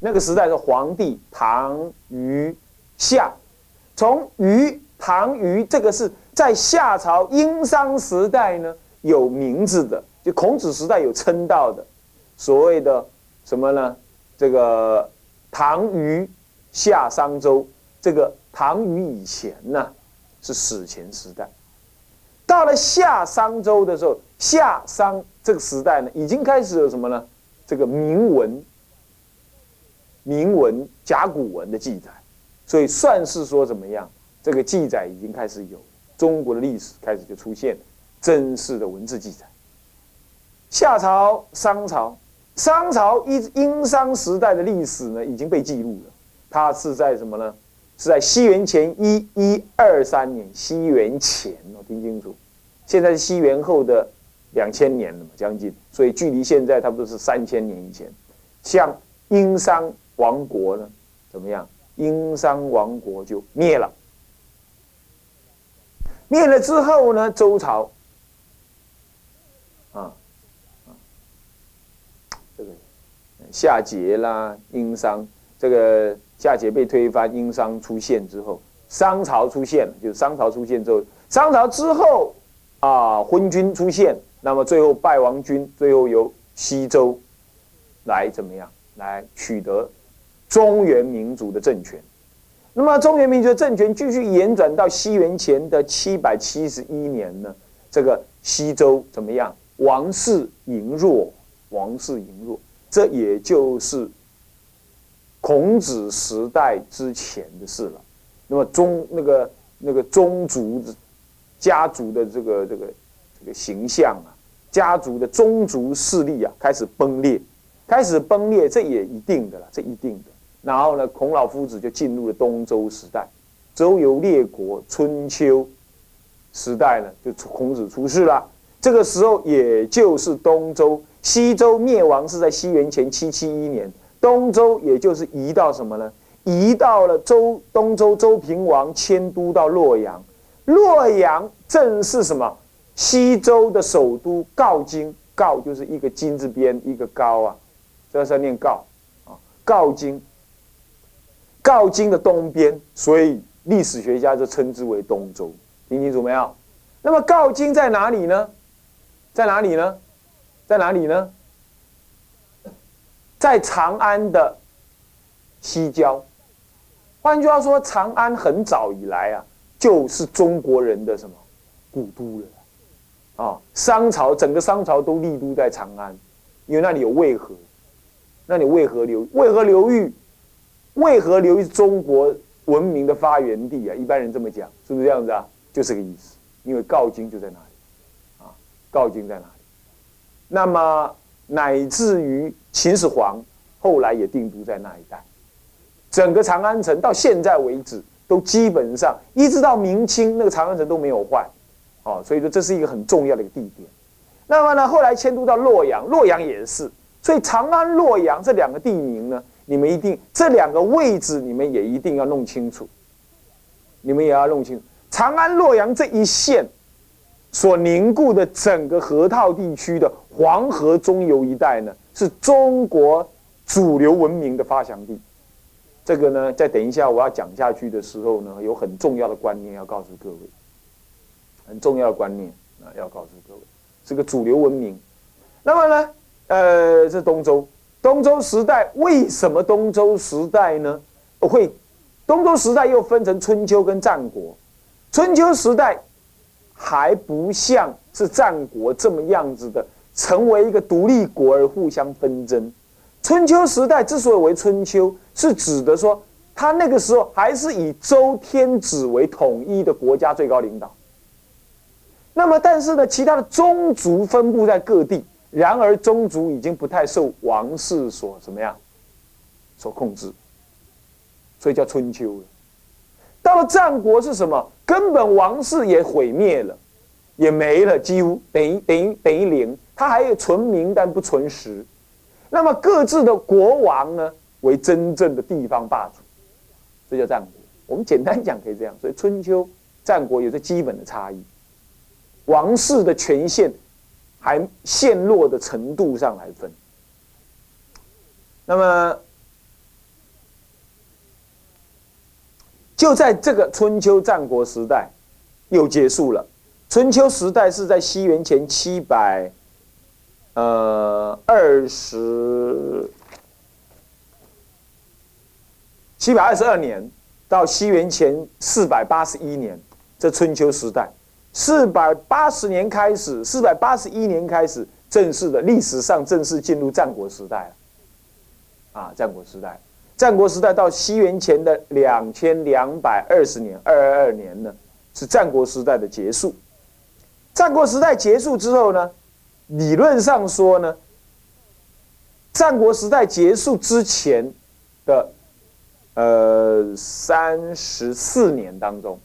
那个时代是皇帝唐虞夏，从虞唐虞这个是在夏朝殷商时代呢有名字的，就孔子时代有称道的，所谓的什么呢？这个唐虞夏商周，这个唐虞以前呢是史前时代，到了夏商周的时候，夏商这个时代呢已经开始有什么呢？这个铭文。铭文、甲骨文的记载，所以算是说怎么样？这个记载已经开始有中国的历史开始就出现真实的文字记载。夏朝、商朝，商朝殷殷商时代的历史呢已经被记录了。它是在什么呢？是在西元前一一二三年，西元前哦，听清楚。现在是西元后的两千年了嘛，将近，所以距离现在差不多是三千年以前。像殷商。王国呢？怎么样？殷商王国就灭了。灭了之后呢？周朝啊啊，这个夏桀啦，殷商这个夏桀被推翻，殷商出现之后，商朝出现了。就是商朝出现之后，商朝之后啊，昏君出现，那么最后败亡军，最后由西周来怎么样？来取得。中原民族的政权，那么中原民族的政权继续延转到西元前的七百七十一年呢？这个西周怎么样？王室羸弱，王室羸弱，这也就是孔子时代之前的事了。那么宗那个那个宗族家族的这个这个这个形象啊，家族的宗族势力啊，开始崩裂，开始崩裂，这也一定的了，这一定的。然后呢，孔老夫子就进入了东周时代，周游列国，春秋时代呢，就孔子出世了。这个时候，也就是东周、西周灭亡是在西元前七七一年，东周也就是移到什么呢？移到了周东周周平王迁都到洛阳，洛阳正是什么？西周的首都镐京，镐就是一个金字边一个高啊，这是要念镐啊，镐京。镐京的东边，所以历史学家就称之为东周。听清楚没有？那么镐京在哪里呢？在哪里呢？在哪里呢？在长安的西郊。换句话说，长安很早以来啊，就是中国人的什么古都了啊？商朝整个商朝都立都在长安，因为那里有渭河，那里渭河流，渭河流域。为何留于中国文明的发源地啊？一般人这么讲，是不是这样子啊？就这个意思。因为镐京就在那里，啊，镐京在哪里？那么乃至于秦始皇后来也定都在那一带。整个长安城到现在为止，都基本上一直到明清，那个长安城都没有坏，哦，所以说这是一个很重要的一个地点。那么呢，后来迁都到洛阳，洛阳也是。所以长安、洛阳这两个地名呢？你们一定这两个位置，你们也一定要弄清楚。你们也要弄清楚，长安、洛阳这一线所凝固的整个河套地区的黄河中游一带呢，是中国主流文明的发祥地。这个呢，在等一下我要讲下去的时候呢，有很重要的观念要告诉各位，很重要的观念啊，要告诉各位，是个主流文明。那么呢，呃，这东周。东周时代为什么东周时代呢？会东周时代又分成春秋跟战国。春秋时代还不像是战国这么样子的，成为一个独立国而互相纷争。春秋时代之所以为春秋，是指的说，他那个时候还是以周天子为统一的国家最高领导。那么，但是呢，其他的宗族分布在各地。然而，宗族已经不太受王室所怎么样，所控制，所以叫春秋了。到了战国是什么？根本王室也毁灭了，也没了，几乎等于等于等于零。他还有存名但不存实。那么各自的国王呢，为真正的地方霸主，这叫战国。我们简单讲可以这样。所以春秋、战国有着基本的差异，王室的权限。还陷落的程度上来分。那么就在这个春秋战国时代又结束了。春秋时代是在西元前七百呃二十七百二十二年到西元前四百八十一年这春秋时代。四百八十年开始，四百八十一年开始正式的历史上正式进入战国时代了。啊，战国时代。战国时代到西元前的两千两百二十年，二二二年呢，是战国时代的结束。战国时代结束之后呢，理论上说呢，战国时代结束之前的呃三十四年当中，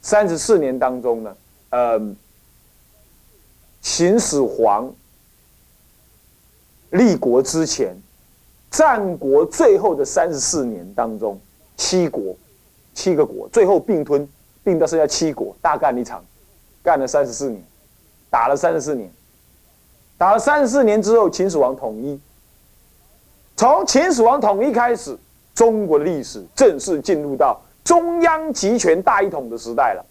三十四年当中呢，呃，秦始皇立国之前。战国最后的三十四年当中，七国，七个国最后并吞，并到剩下七国，大干一场，干了三十四年，打了三十四年，打了三十四年之后，秦始皇统一。从秦始皇统一开始，中国的历史正式进入到中央集权大一统的时代了。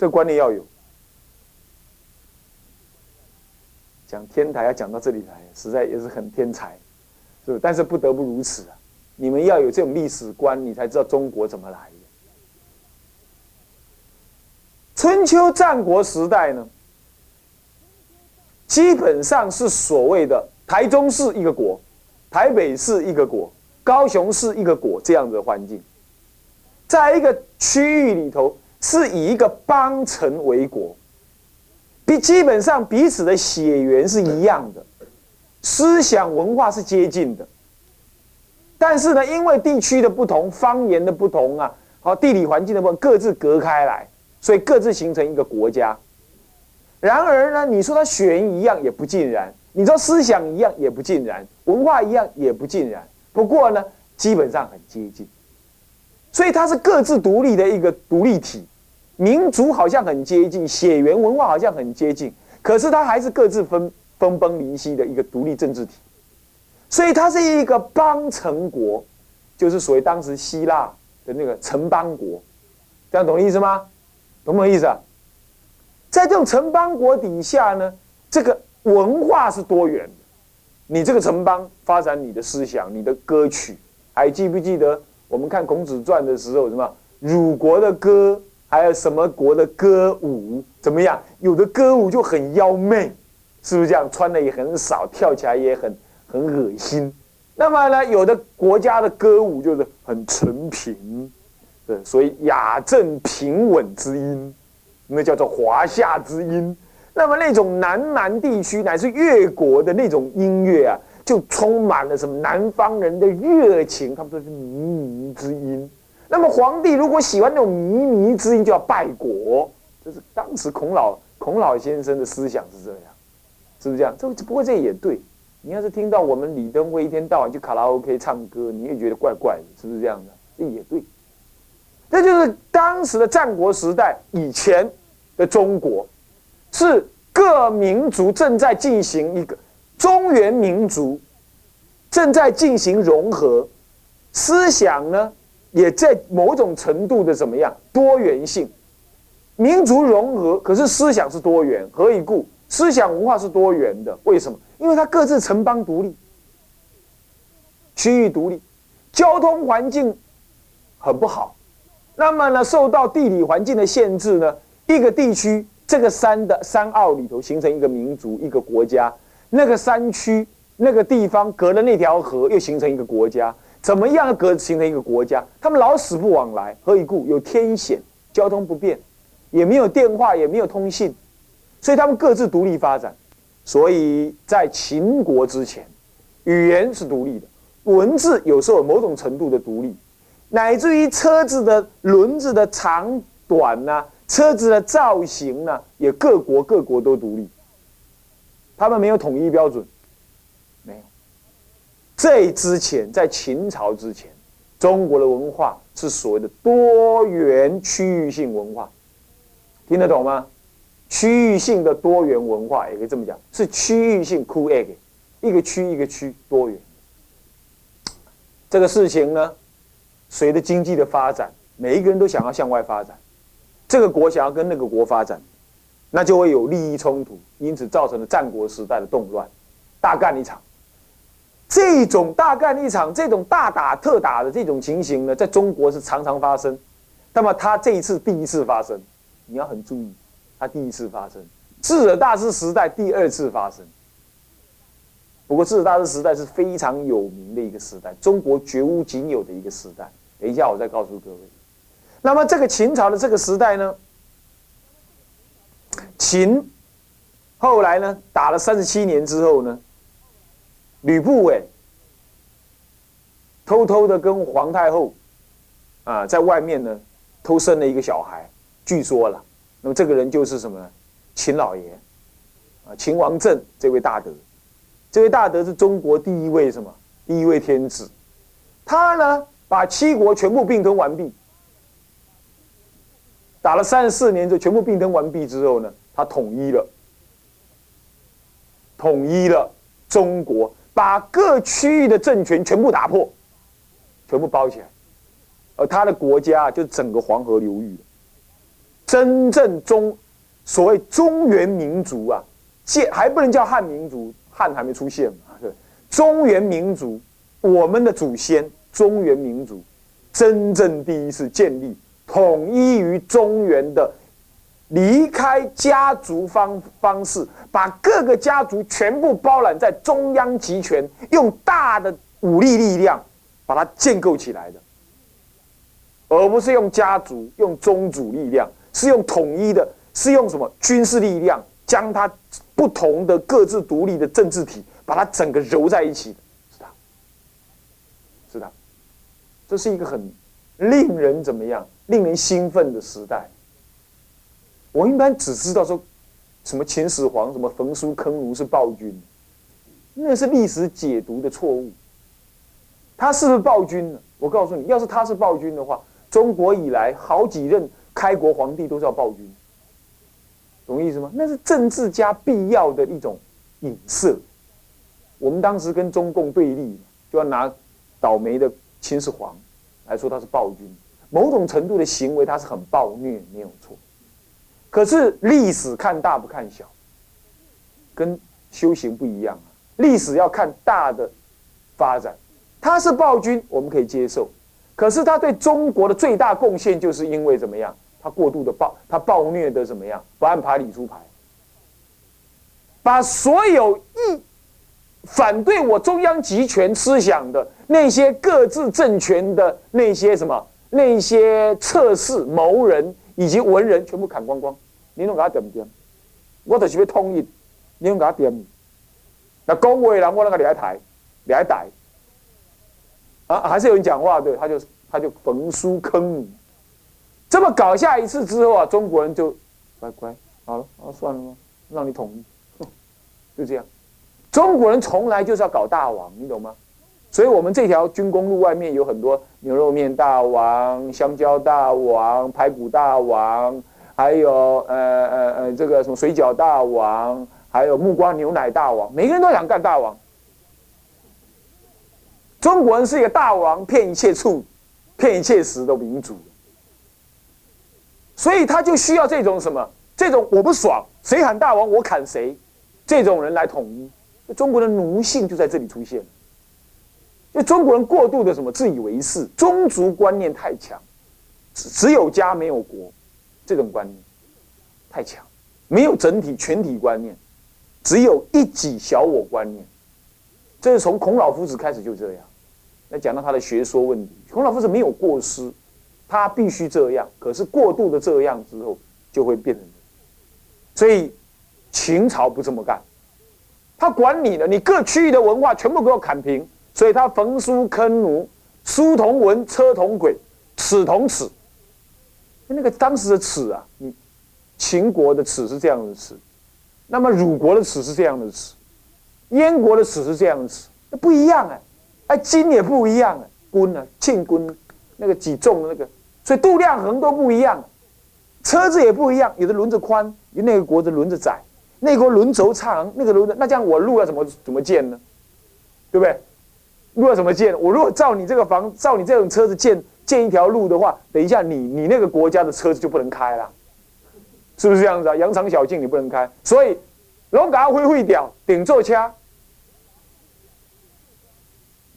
这观念要有。讲天台要讲到这里来，实在也是很天才，是不？但是不得不如此啊！你们要有这种历史观，你才知道中国怎么来的。春秋战国时代呢，基本上是所谓的台中市一个国，台北市一个国，高雄市一个国这样的环境，在一个区域里头，是以一个邦城为国。比基本上彼此的血缘是一样的，思想文化是接近的，但是呢，因为地区的不同、方言的不同啊，好地理环境的不同，各自隔开来，所以各自形成一个国家。然而呢，你说它血缘一样也不尽然，你说思想一样也不尽然，文化一样也不尽然。不过呢，基本上很接近，所以它是各自独立的一个独立体。民族好像很接近，血缘文化好像很接近，可是它还是各自分分崩离析的一个独立政治体，所以它是一个邦城国，就是所谓当时希腊的那个城邦国，这样懂意思吗？懂不懂意思啊？在这种城邦国底下呢，这个文化是多元的，你这个城邦发展你的思想、你的歌曲，还记不记得我们看孔子传的时候，什么鲁国的歌？还有什么国的歌舞怎么样？有的歌舞就很妖媚，是不是这样？穿的也很少，跳起来也很很恶心。那么呢，有的国家的歌舞就是很纯平，对，所以雅正平稳之音，那叫做华夏之音。那么那种南南地区乃至越国的那种音乐啊，就充满了什么南方人的热情，他们说是靡靡之音。那么皇帝如果喜欢那种靡靡之音，就要拜国。这是当时孔老孔老先生的思想是这样，是不是这样？这不过这也对。你要是听到我们李登辉一天到晚去卡拉 OK 唱歌，你也觉得怪怪的，是不是这样的？这也对。这就是当时的战国时代以前的中国，是各民族正在进行一个中原民族正在进行融合，思想呢？也在某种程度的怎么样多元性，民族融合，可是思想是多元，何以故？思想文化是多元的，为什么？因为它各自城邦独立，区域独立，交通环境很不好，那么呢，受到地理环境的限制呢，一个地区这个山的山坳里头形成一个民族一个国家，那个山区那个地方隔了那条河又形成一个国家。怎么样隔形成一个国家？他们老死不往来，何以故？有天险，交通不便，也没有电话，也没有通信，所以他们各自独立发展。所以在秦国之前，语言是独立的，文字有时候某种程度的独立，乃至于车子的轮子的长短呐，车子的造型呢，也各国各国都独立，他们没有统一标准。没有这之前，在秦朝之前，中国的文化是所谓的多元区域性文化，听得懂吗？区域性的多元文化也可以这么讲，是区域性 cool egg，一个区一个区多元。这个事情呢，随着经济的发展，每一个人都想要向外发展，这个国想要跟那个国发展，那就会有利益冲突，因此造成了战国时代的动乱，大干一场。这种大干一场、这种大打特打的这种情形呢，在中国是常常发生。那么他这一次第一次发生，你要很注意，他第一次发生。智者大师时代第二次发生。不过智者大师时代是非常有名的一个时代，中国绝无仅有的一个时代。等一下我再告诉各位。那么这个秦朝的这个时代呢，秦后来呢打了三十七年之后呢。吕不韦偷偷的跟皇太后啊，在外面呢偷生了一个小孩，据说了。那么这个人就是什么呢？秦老爷啊，秦王政这位大德，这位大德是中国第一位什么？第一位天子。他呢，把七国全部并吞完毕，打了三十四年，就全部并吞完毕之后呢，他统一了，统一了中国。把各区域的政权全部打破，全部包起来，而他的国家就整个黄河流域，真正中所谓中原民族啊，建还不能叫汉民族，汉还没出现嘛，对，中原民族，我们的祖先中原民族，真正第一次建立统一于中原的。离开家族方方式，把各个家族全部包揽在中央集权，用大的武力力量把它建构起来的，而不是用家族、用宗主力量，是用统一的，是用什么军事力量，将它不同的各自独立的政治体，把它整个揉在一起的，是的，是的，这是一个很令人怎么样，令人兴奋的时代。我一般只知道说，什么秦始皇、什么焚书坑儒是暴君，那是历史解读的错误。他是不是暴君呢？我告诉你，要是他是暴君的话，中国以来好几任开国皇帝都叫暴君，懂意思吗？那是政治家必要的一种影射。我们当时跟中共对立，就要拿倒霉的秦始皇来说他是暴君，某种程度的行为他是很暴虐，没有错。可是历史看大不看小，跟修行不一样啊。历史要看大的发展，他是暴君，我们可以接受。可是他对中国的最大贡献，就是因为怎么样？他过度的暴，他暴虐的怎么样？不按牌理出牌，把所有意反对我中央集权思想的那些各自政权的那些什么那些测试谋人。以及文人全部砍光光，你拢给他点不点？我就是要统一，你拢给他点。那讲话人我那个来台，来台，啊，还是有人讲话对，他就他就焚书坑儒，这么搞下一次之后啊，中国人就乖乖好了，啊算了吧？让你统一，就这样。中国人从来就是要搞大王，你懂吗？所以我们这条军工路外面有很多牛肉面大王、香蕉大王、排骨大王，还有呃呃呃这个什么水饺大王，还有木瓜牛奶大王，每个人都想干大王。中国人是一个大王骗一切处、骗一切食的民族，所以他就需要这种什么？这种我不爽，谁喊大王我砍谁，这种人来统一。中国的奴性就在这里出现。因为中国人过度的什么自以为是，宗族观念太强，只只有家没有国，这种观念太强，没有整体全体观念，只有一己小我观念，这是从孔老夫子开始就这样。那讲到他的学说问题，孔老夫子没有过失，他必须这样，可是过度的这样之后就会变成，所以秦朝不这么干，他管你的，你各区域的文化全部给我砍平。所以他焚书坑儒，书同文，车同轨，尺同尺。那个当时的尺啊，你秦国的尺是这样的尺，那么鲁国的尺是这样的尺，燕国的尺是这样的尺，那不一样哎，哎斤也不一样啊，棍呢，磬棍，那个几重的那个，所以度量衡都不一样，车子也不一样，有的轮子宽，有那个国的轮子窄，那国轮轴长，那个轮子，那这样我路要怎么怎么建呢？对不对？路要怎么建？我如果照你这个房，照你这种车子建建一条路的话，等一下你你那个国家的车子就不能开了，是不是这样子啊？羊肠小径你不能开，所以龙岗会会屌顶座掐，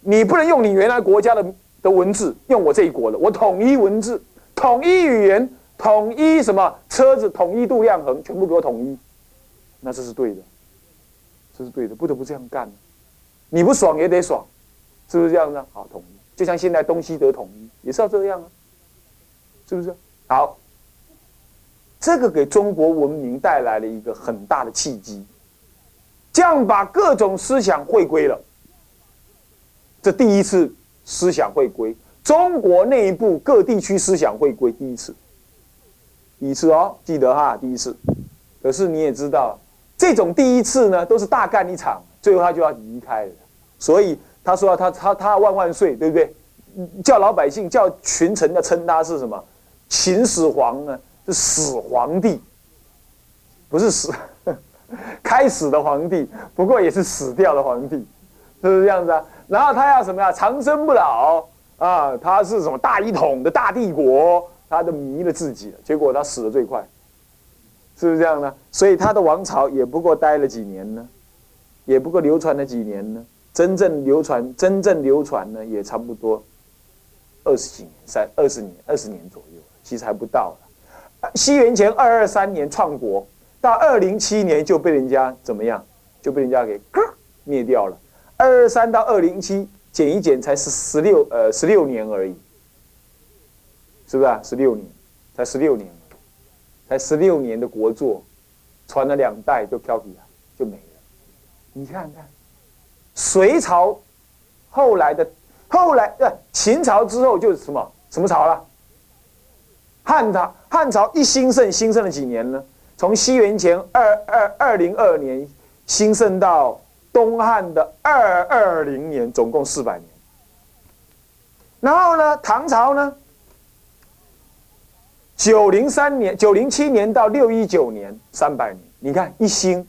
你不能用你原来国家的的文字，用我这一国的，我统一文字，统一语言，统一什么车子，统一度量衡，全部给我统一，那这是对的，这是对的，不得不这样干，你不爽也得爽。是不是这样子？好，统一，就像现在东西德统一也是要这样啊，是不是？好，这个给中国文明带来了一个很大的契机，这样把各种思想汇归了。这第一次思想汇归，中国内部各地区思想汇归第一次，第一次哦，记得哈，第一次。可是你也知道，这种第一次呢，都是大干一场，最后他就要离开了，所以。他说：“他他他万万岁，对不对？叫老百姓叫群臣的称他是什么？秦始皇呢？是死皇帝，不是死 开始的皇帝，不过也是死掉的皇帝，是不是这样子啊？然后他要什么呀？长生不老啊！他是什么大一统的大帝国？他都迷了自己了，结果他死的最快，是不是这样呢？所以他的王朝也不过待了几年呢，也不过流传了几年呢。”真正流传，真正流传呢，也差不多二十几年，三二十年，二十年左右，其实还不到西元前二二三年创国，到二零七年就被人家怎么样？就被人家给 灭掉了。二二三到二零七减一减，才是十六呃十六年而已，是不是啊？十六年，才十六年，才十六年的国作，传了两代就飘起来，就没了。你看看。隋朝后来的后来呃秦朝之后就是什么什么朝了？汉朝汉朝一兴盛兴盛了几年呢？从西元前二二二零二年兴盛到东汉的二二零年，总共四百年。然后呢，唐朝呢，九零三年九零七年到六一九年三百年，你看一兴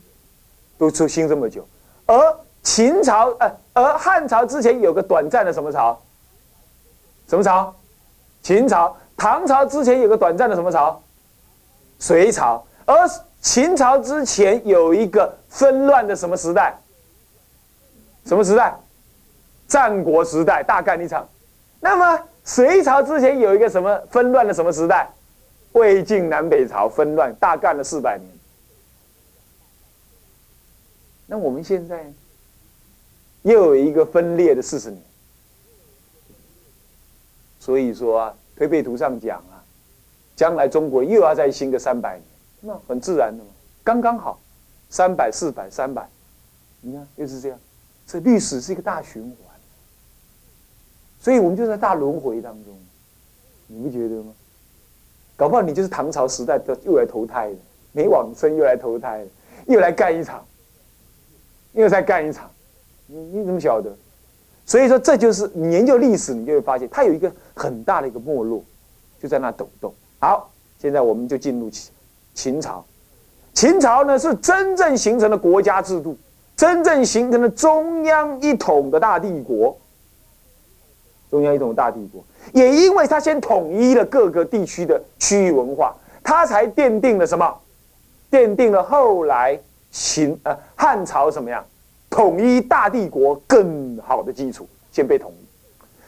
都出兴这么久，而。秦朝，呃，而汉朝之前有个短暂的什么朝？什么朝？秦朝。唐朝之前有个短暂的什么朝？隋朝。而秦朝之前有一个纷乱的什么时代？什么时代？战国时代，大干一场。那么隋朝之前有一个什么纷乱的什么时代？魏晋南北朝纷乱，大干了四百年。那我们现在？又有一个分裂的四十年，所以说啊，推背图上讲啊，将来中国又要再兴个三百年，那很自然的嘛，刚刚好，三百、四百、三百，你看又是这样，这历史是一个大循环，所以我们就在大轮回当中，你不觉得吗？搞不好你就是唐朝时代的又来投胎了，没往生又来投胎了，又来干一场，又再干一场。你你怎么晓得？所以说，这就是你研究历史，你就会发现它有一个很大的一个没落，就在那抖动。好，现在我们就进入秦秦朝。秦朝呢，是真正形成了国家制度，真正形成了中央一统的大帝国。中央一统大帝国，也因为他先统一了各个地区的区域文化，他才奠定了什么？奠定了后来秦呃汉朝什么样？统一大帝国更好的基础，先被统一。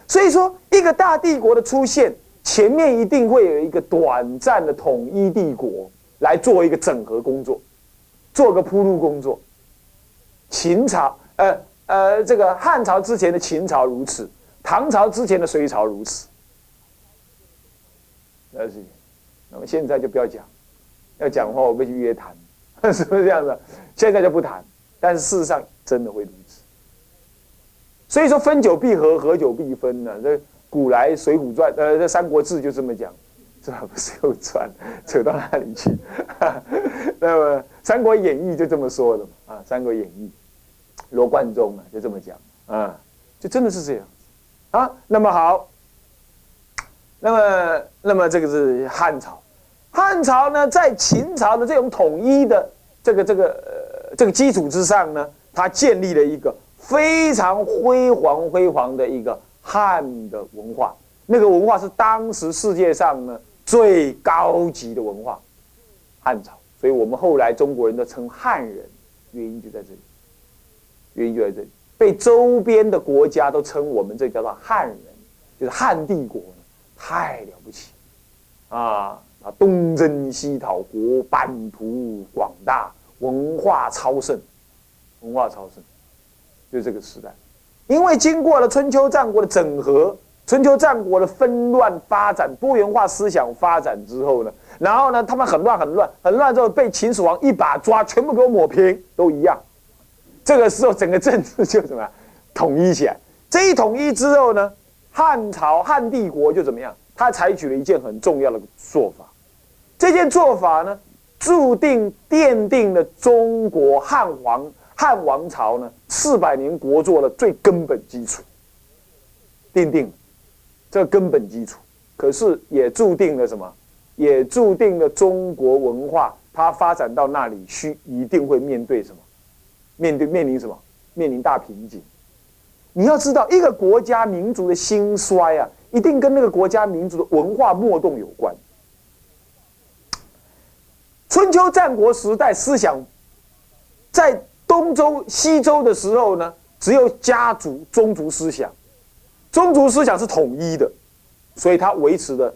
所以说，一个大帝国的出现，前面一定会有一个短暂的统一帝国来做一个整合工作，做个铺路工作。秦朝，呃呃，这个汉朝之前的秦朝如此，唐朝之前的隋朝如此。那是，那么现在就不要讲，要讲的话，我们去约谈，是不是这样子？现在就不谈。但是事实上真的会如此，所以说分久必合，合久必分呢。这古来《水浒传》呃，这《三国志》就这么讲，是吧？不是又传 扯到哪里去？那么《三国演义》就这么说的嘛？啊，《三国演义》罗贯中啊就这么讲啊，就真的是这样啊。那么好，那么那么这个是汉朝，汉朝呢在秦朝的这种统一的这个这个呃。这个基础之上呢，他建立了一个非常辉煌辉煌的一个汉的文化，那个文化是当时世界上呢最高级的文化，汉朝。所以我们后来中国人都称汉人，原因就在这里，原因就在这里，被周边的国家都称我们这叫做汉人，就是汉帝国，太了不起，啊啊，东征西讨国，版图广大，文化超盛，文化超盛。就这个时代，因为经过了春秋战国的整合，春秋战国的纷乱发展、多元化思想发展之后呢，然后呢，他们很乱、很乱、很乱之后，被秦始皇一把抓，全部给我抹平，都一样。这个时候，整个政治就怎么样统一起来？这一统一之后呢，汉朝、汉帝国就怎么样？他采取了一件很重要的做法，这件做法呢，注定奠定了中国汉王。汉王朝呢，四百年国祚的最根本基础，奠定了这根本基础。可是也注定了什么？也注定了中国文化它发展到那里需一定会面对什么？面对面临什么？面临大瓶颈。你要知道，一个国家民族的兴衰啊，一定跟那个国家民族的文化脉动有关。春秋战国时代思想在。东周、西周的时候呢，只有家族、宗族思想，宗族思想是统一的，所以它维持的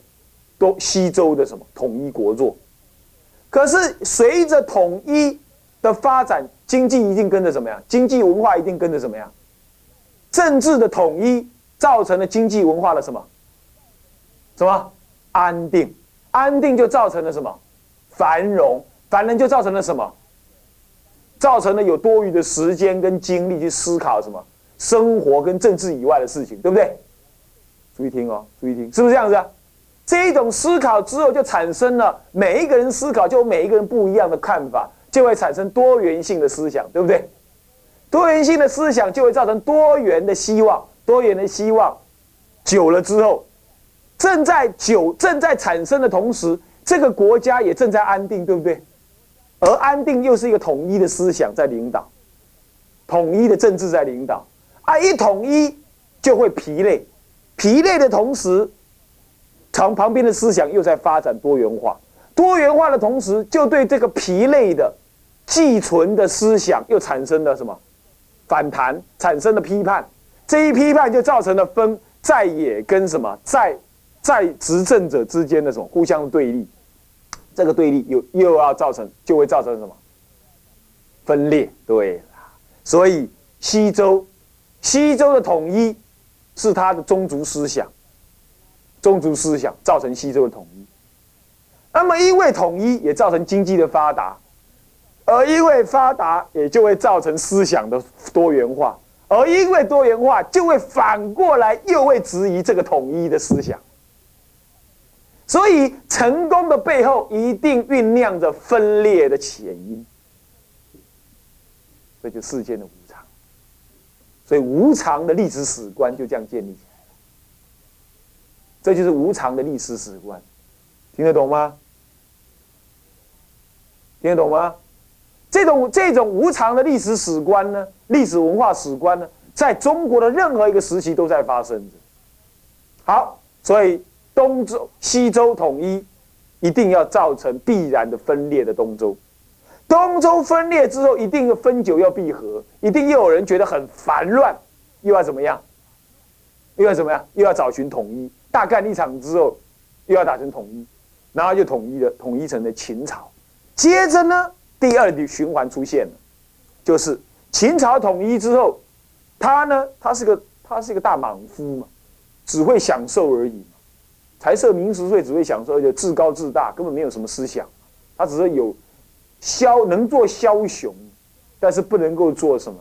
东西周的什么统一国祚。可是随着统一的发展，经济一定跟着怎么样？经济文化一定跟着怎么样？政治的统一造成了经济文化的什么？什么安定？安定就造成了什么？繁荣？繁荣就造成了什么？造成了有多余的时间跟精力去思考什么生活跟政治以外的事情，对不对？注意听哦，注意听，是不是这样子？这一种思考之后，就产生了每一个人思考，就有每一个人不一样的看法，就会产生多元性的思想，对不对？多元性的思想就会造成多元的希望，多元的希望久了之后，正在久正在产生的同时，这个国家也正在安定，对不对？而安定又是一个统一的思想在领导，统一的政治在领导，啊，一统一就会疲累，疲累的同时，从旁边的思想又在发展多元化，多元化的同时，就对这个疲累的寄存的思想又产生了什么？反弹，产生了批判，这一批判就造成了分在野跟什么？在在执政者之间的什么？互相对立。这个对立又又要造成，就会造成什么？分裂？对，所以西周，西周的统一是他的宗族思想，宗族思想造成西周的统一。那么因为统一也造成经济的发达，而因为发达也就会造成思想的多元化，而因为多元化就会反过来又会质疑这个统一的思想。所以，成功的背后一定酝酿着分裂的前因，这就世间的无常。所以，无常的历史史观就这样建立起来了。这就是无常的历史史观，听得懂吗？听得懂吗？这种这种无常的历史史观呢，历史文化史观呢，在中国的任何一个时期都在发生着。好，所以。东周、西周统一，一定要造成必然的分裂的东周。东周分裂之后，一定要分久要闭合，一定又有人觉得很烦乱，又要怎么样？又要怎么样？又要找寻统一。大干一场之后，又要打成统一，然后就统一了，统一成了秦朝。接着呢，第二的循环出现了，就是秦朝统一之后，他呢，他是个他是一个大莽夫嘛，只会享受而已。财色名食睡只会享受，而且自高自大，根本没有什么思想。他只是有枭能做枭雄，但是不能够做什么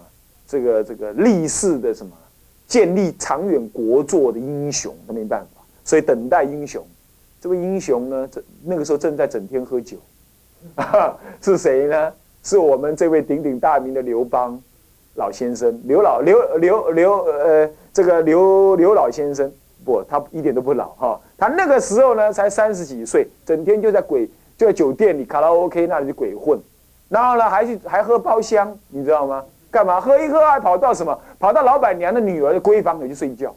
这个这个立世的什么建立长远国祚的英雄，他没办法。所以等待英雄，这位英雄呢，这那个时候正在整天喝酒，是谁呢？是我们这位鼎鼎大名的刘邦老先生，刘老刘刘刘呃，这个刘刘老先生。不，他一点都不老哈。他那个时候呢，才三十几岁，整天就在鬼就在酒店里卡拉 OK 那里鬼混，然后呢，还去还喝包厢，你知道吗？干嘛？喝一喝还跑到什么？跑到老板娘的女儿的闺房里去睡觉。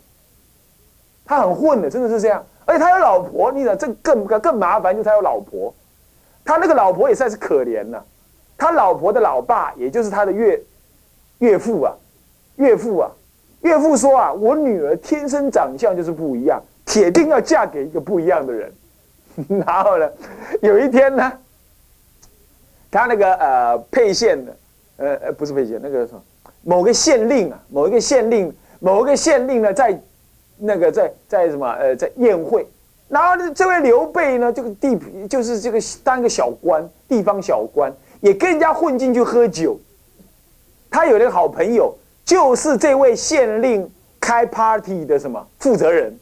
他很混的，真的是这样。而且他有老婆，你想这更更麻烦，就是他有老婆。他那个老婆也算是可怜了。他老婆的老爸，也就是他的岳岳父啊，岳父啊，岳父说啊，我女儿天生长相就是不一样，铁定要嫁给一个不一样的人。然后呢，有一天呢，他那个呃沛县的，呃呃不是沛县，那个什么某个县令啊，某一个县令，某一个县令呢，在那个在在什么呃在宴会，然后呢这位刘备呢，这个地就是这个当个小官，地方小官，也跟人家混进去喝酒。他有一个好朋友，就是这位县令开 party 的什么负责人，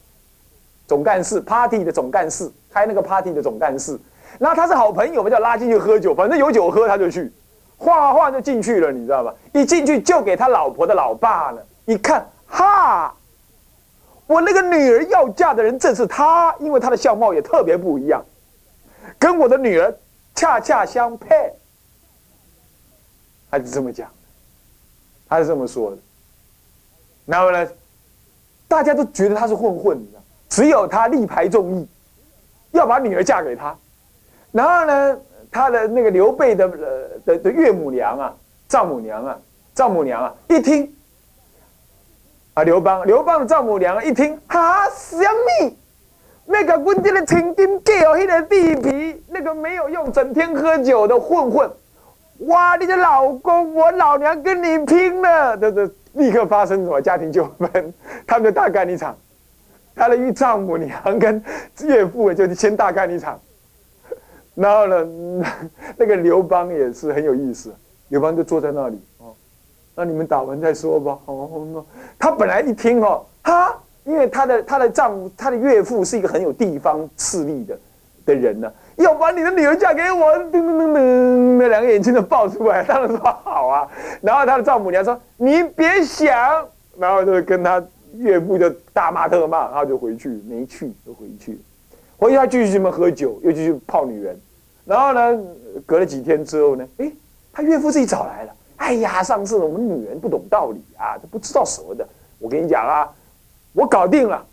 总干事，party 的总干事。开那个 party 的总干事，那他是好朋友嘛，就拉进去喝酒，反正有酒喝他就去，晃晃就进去了，你知道吧？一进去就给他老婆的老爸了，一看，哈，我那个女儿要嫁的人正是他，因为他的相貌也特别不一样，跟我的女儿恰恰相配，他是这么讲，他是这么说的。然后呢，大家都觉得他是混混，只有他力排众议。要把女儿嫁给他，然后呢，他的那个刘备的呃的的岳母娘啊，丈母娘啊，丈母娘啊，一听，啊刘邦，刘邦的丈母娘一听，哈什么？那个温这个曾经给我那个地皮，那个没有用，整天喝酒的混混，哇！你的老公，我老娘跟你拼了！这这立刻发生什么家庭纠纷？他们就大干一场。他的岳丈母娘跟岳父就先大干一场，然后呢，那个刘邦也是很有意思，刘邦就坐在那里，那你们打完再说吧。哦，他本来一听哦，哈，因为他的他的丈夫他的岳父是一个很有地方势力的的人呢，要把你的女儿嫁给我，噔噔噔噔，那两个眼睛都爆出来，当然说好啊。然后他的丈母娘说：“你别想。”然后就跟他。岳父就大骂特骂，然后就回去，没去就回去，回去他继续这么喝酒，又继续泡女人，然后呢，隔了几天之后呢，哎，他岳父自己找来了，哎呀，上次我们女人不懂道理啊，都不知道什么的，我跟你讲啊，我搞定了，